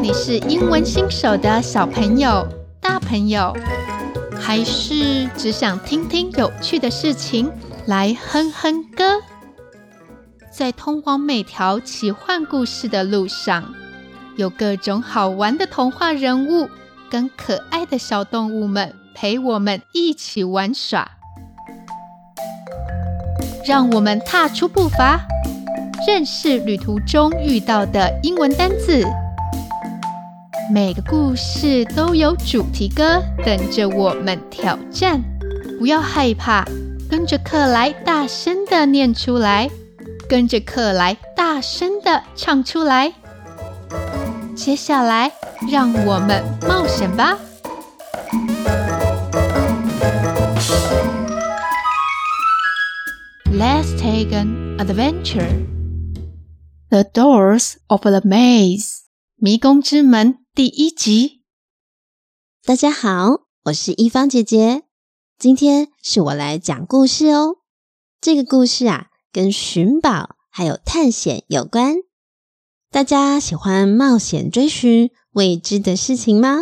你是英文新手的小朋友、大朋友，还是只想听听有趣的事情来哼哼歌？在通往每条奇幻故事的路上，有各种好玩的童话人物跟可爱的小动物们陪我们一起玩耍。让我们踏出步伐。认识旅途中遇到的英文单字，每个故事都有主题歌等着我们挑战。不要害怕，跟着克莱大声地念出来，跟着克莱大声地唱出来。接下来，让我们冒险吧！Let's take an adventure. The Doors of the Maze，迷宫之门第一集。大家好，我是一芳姐姐，今天是我来讲故事哦。这个故事啊，跟寻宝还有探险有关。大家喜欢冒险追寻未知的事情吗？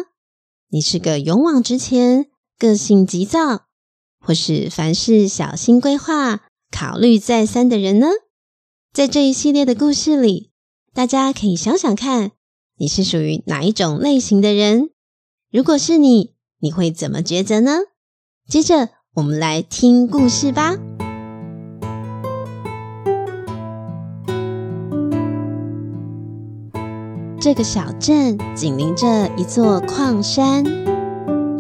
你是个勇往直前、个性急躁，或是凡事小心规划、考虑再三的人呢？在这一系列的故事里，大家可以想想看，你是属于哪一种类型的人？如果是你，你会怎么抉择呢？接着，我们来听故事吧。这个小镇紧邻着一座矿山，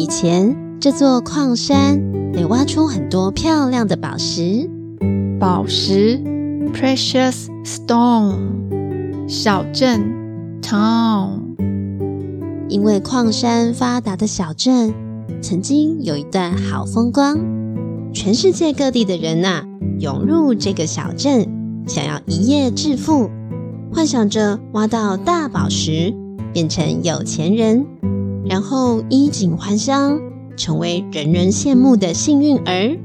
以前这座矿山被挖出很多漂亮的宝石，宝石。Precious stone，小镇 town。因为矿山发达的小镇，曾经有一段好风光，全世界各地的人呐、啊，涌入这个小镇，想要一夜致富，幻想着挖到大宝石，变成有钱人，然后衣锦还乡，成为人人羡慕的幸运儿。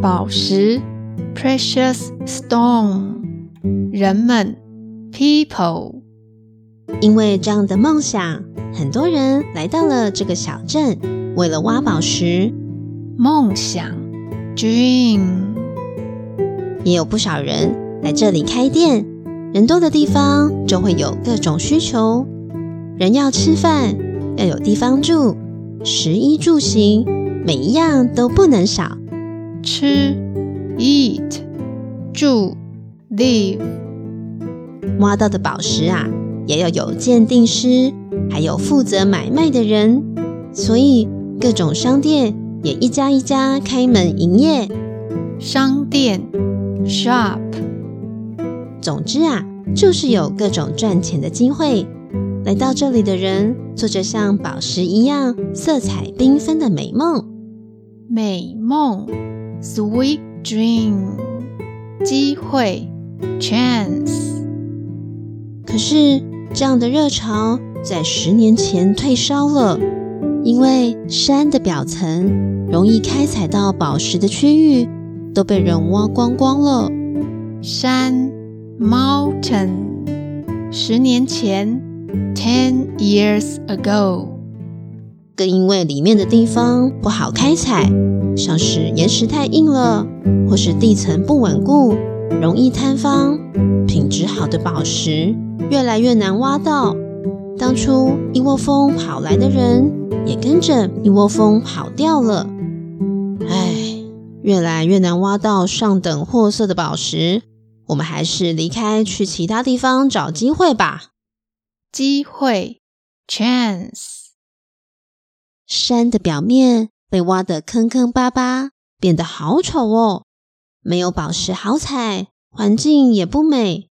宝石。Precious stone，人们，people，因为这样的梦想，很多人来到了这个小镇，为了挖宝石。梦想，dream，也有不少人来这里开店。人多的地方就会有各种需求，人要吃饭，要有地方住，食衣住行，每一样都不能少。吃。Eat，住，live。挖到的宝石啊，也要有鉴定师，还有负责买卖的人，所以各种商店也一家一家开门营业。商店，shop。总之啊，就是有各种赚钱的机会。来到这里的人，做着像宝石一样色彩缤纷的美梦。美梦，sweet。Dream，机会，chance。可是这样的热潮在十年前退烧了，因为山的表层容易开采到宝石的区域都被人挖光光了。山，mountain。十年前，ten years ago。更因为里面的地方不好开采。像是岩石太硬了，或是地层不稳固，容易坍方。品质好的宝石越来越难挖到。当初一窝蜂跑来的人，也跟着一窝蜂跑掉了。唉，越来越难挖到上等货色的宝石，我们还是离开，去其他地方找机会吧。机会，chance。山的表面。被挖得坑坑巴巴，变得好丑哦！没有宝石好采，环境也不美，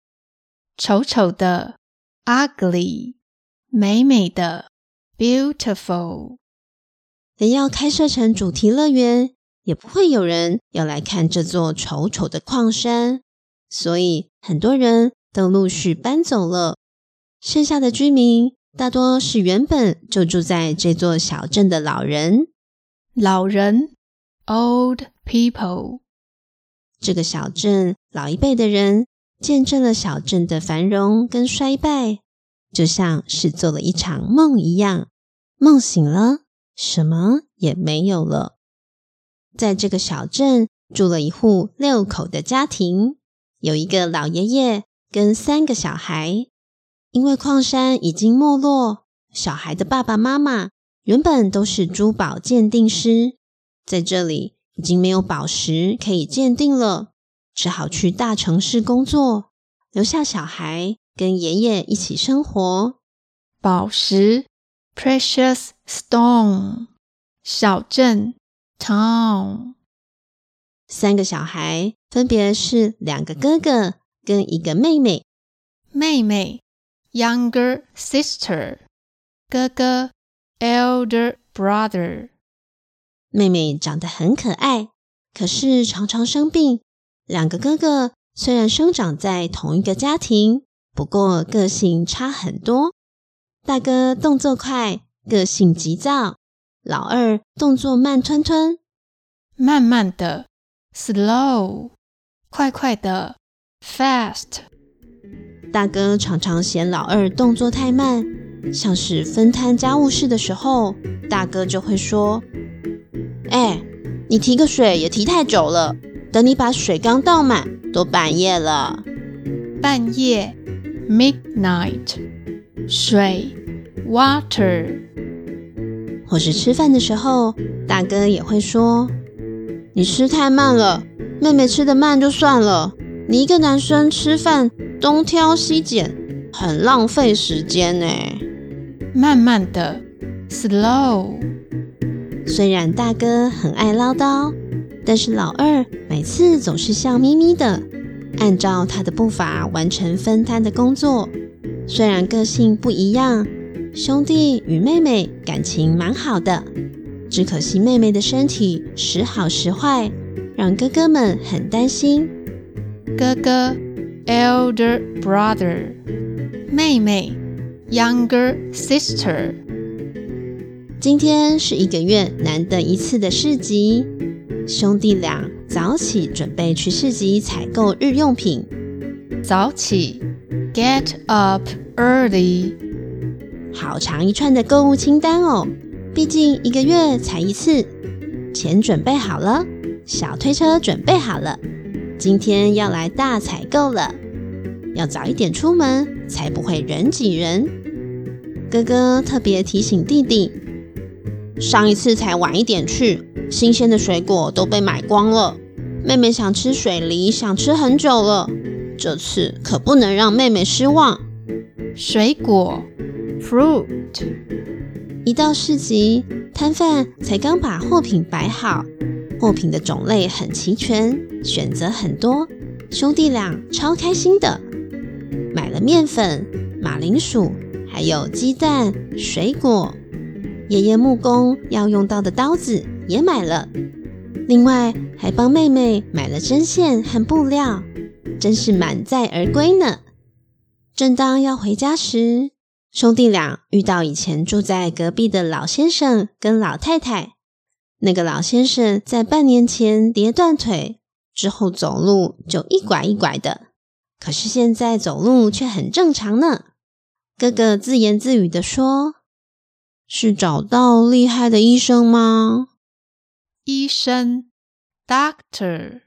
丑丑的，ugly，美美的，beautiful。连要开设成主题乐园，也不会有人要来看这座丑丑的矿山，所以很多人都陆续搬走了。剩下的居民大多是原本就住在这座小镇的老人。老人，old people。这个小镇老一辈的人见证了小镇的繁荣跟衰败，就像是做了一场梦一样。梦醒了，什么也没有了。在这个小镇住了一户六口的家庭，有一个老爷爷跟三个小孩。因为矿山已经没落，小孩的爸爸妈妈原本都是珠宝鉴定师，在这里已经没有宝石可以鉴定了。只好去大城市工作，留下小孩跟爷爷一起生活。宝石 （precious stone），小镇 （town）。三个小孩分别是两个哥哥跟一个妹妹。妹妹 （younger sister），哥哥 （elder brother）。妹妹长得很可爱，可是常常生病。两个哥哥虽然生长在同一个家庭，不过个性差很多。大哥动作快，个性急躁；老二动作慢吞吞，慢慢的；slow，快快的；fast。大哥常常嫌老二动作太慢，像是分摊家务事的时候，大哥就会说：“哎，你提个水也提太久了。”等你把水缸倒满，都半夜了。半夜，midnight，水，water。或是吃饭的时候，大哥也会说：“你吃太慢了，妹妹吃得慢就算了，你一个男生吃饭东挑西拣，很浪费时间呢。”慢慢的，slow。虽然大哥很爱唠叨。但是老二每次总是笑眯眯的，按照他的步伐完成分摊的工作。虽然个性不一样，兄弟与妹妹感情蛮好的，只可惜妹妹的身体时好时坏，让哥哥们很担心。哥哥，elder brother，妹妹，younger sister。今天是一个月难得一次的市集。兄弟俩早起准备去市集采购日用品。早起，get up early。好长一串的购物清单哦，毕竟一个月才一次。钱准备好了，小推车准备好了，今天要来大采购了。要早一点出门，才不会人挤人。哥哥特别提醒弟弟，上一次才晚一点去。新鲜的水果都被买光了，妹妹想吃水梨，想吃很久了。这次可不能让妹妹失望。水果，fruit。一到市集，摊贩才刚把货品摆好，货品的种类很齐全，选择很多，兄弟俩超开心的。买了面粉、马铃薯，还有鸡蛋、水果。爷爷木工要用到的刀子。也买了，另外还帮妹妹买了针线和布料，真是满载而归呢。正当要回家时，兄弟俩遇到以前住在隔壁的老先生跟老太太。那个老先生在半年前跌断腿，之后走路就一拐一拐的，可是现在走路却很正常呢。哥哥自言自语的说：“是找到厉害的医生吗？”医生，doctor。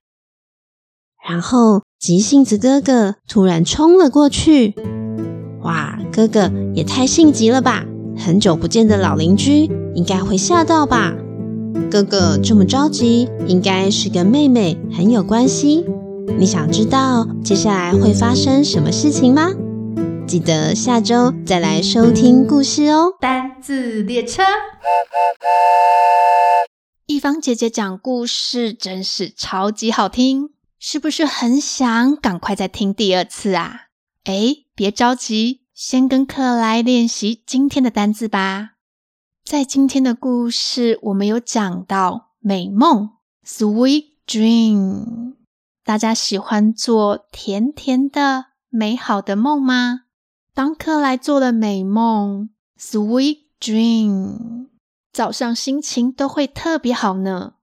然后急性子哥哥突然冲了过去。哇，哥哥也太性急了吧！很久不见的老邻居应该会吓到吧？哥哥这么着急，应该是跟妹妹很有关系。你想知道接下来会发生什么事情吗？记得下周再来收听故事哦。单字列车。一方姐姐讲故事真是超级好听，是不是很想赶快再听第二次啊？哎，别着急，先跟课来练习今天的单字吧。在今天的故事，我们有讲到美梦 （sweet dream）。大家喜欢做甜甜的、美好的梦吗？当课来做了美梦 （sweet dream）。早上心情都会特别好呢。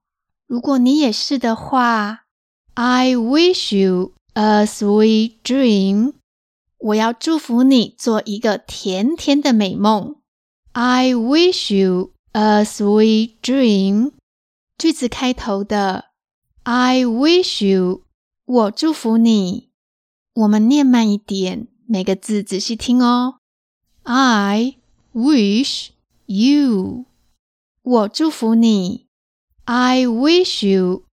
如果你也是的话，I wish you a sweet dream。我要祝福你做一个甜甜的美梦。I wish you a sweet dream。句子开头的 I wish you，我祝福你。我们念慢一点，每个字仔细听哦。I wish you，我祝福你。I wish you，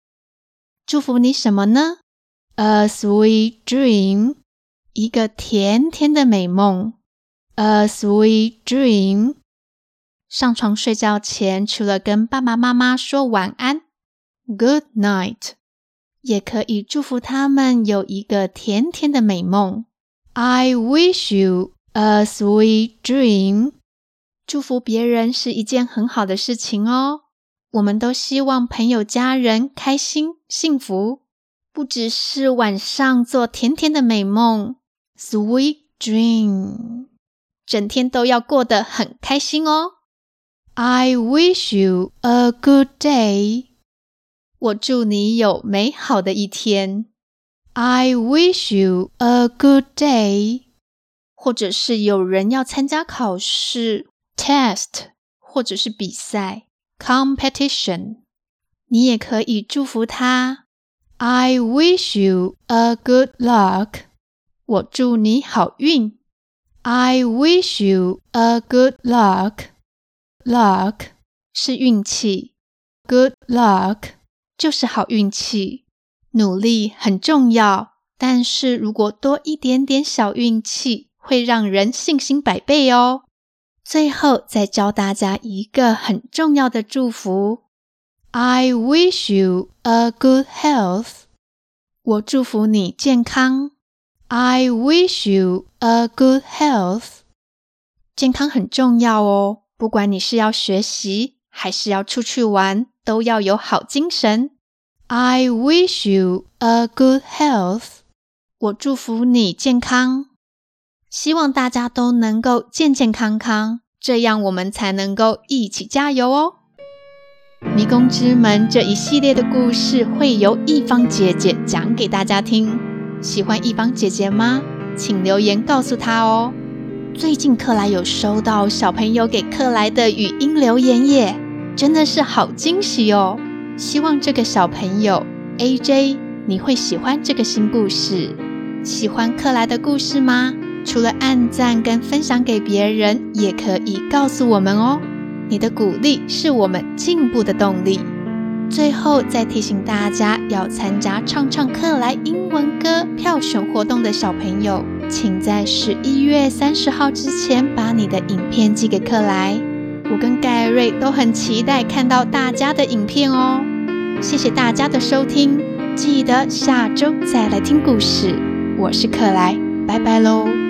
祝福你什么呢？A sweet dream。一个甜甜的美梦，a sweet dream。上床睡觉前，除了跟爸爸妈妈说晚安，good night，也可以祝福他们有一个甜甜的美梦。I wish you a sweet dream。祝福别人是一件很好的事情哦。我们都希望朋友、家人开心、幸福，不只是晚上做甜甜的美梦。Sweet dream，整天都要过得很开心哦。I wish you a good day，我祝你有美好的一天。I wish you a good day，或者是有人要参加考试 test，或者是比赛 competition，你也可以祝福他。I wish you a good luck。我祝你好运。I wish you a good luck. Luck 是运气，good luck 就是好运气。努力很重要，但是如果多一点点小运气，会让人信心百倍哦。最后再教大家一个很重要的祝福：I wish you a good health. 我祝福你健康。I wish you a good health。健康很重要哦，不管你是要学习还是要出去玩，都要有好精神。I wish you a good health。我祝福你健康，希望大家都能够健健康康，这样我们才能够一起加油哦。迷宫之门这一系列的故事会由一方姐姐讲给大家听。喜欢一方姐姐吗？请留言告诉她哦。最近克莱有收到小朋友给克莱的语音留言耶，真的是好惊喜哦！希望这个小朋友 AJ 你会喜欢这个新故事。喜欢克莱的故事吗？除了按赞跟分享给别人，也可以告诉我们哦。你的鼓励是我们进步的动力。最后再提醒大家，要参加唱唱克莱英文歌票选活动的小朋友，请在十一月三十号之前把你的影片寄给克莱。我跟盖瑞都很期待看到大家的影片哦。谢谢大家的收听，记得下周再来听故事。我是克莱，拜拜喽。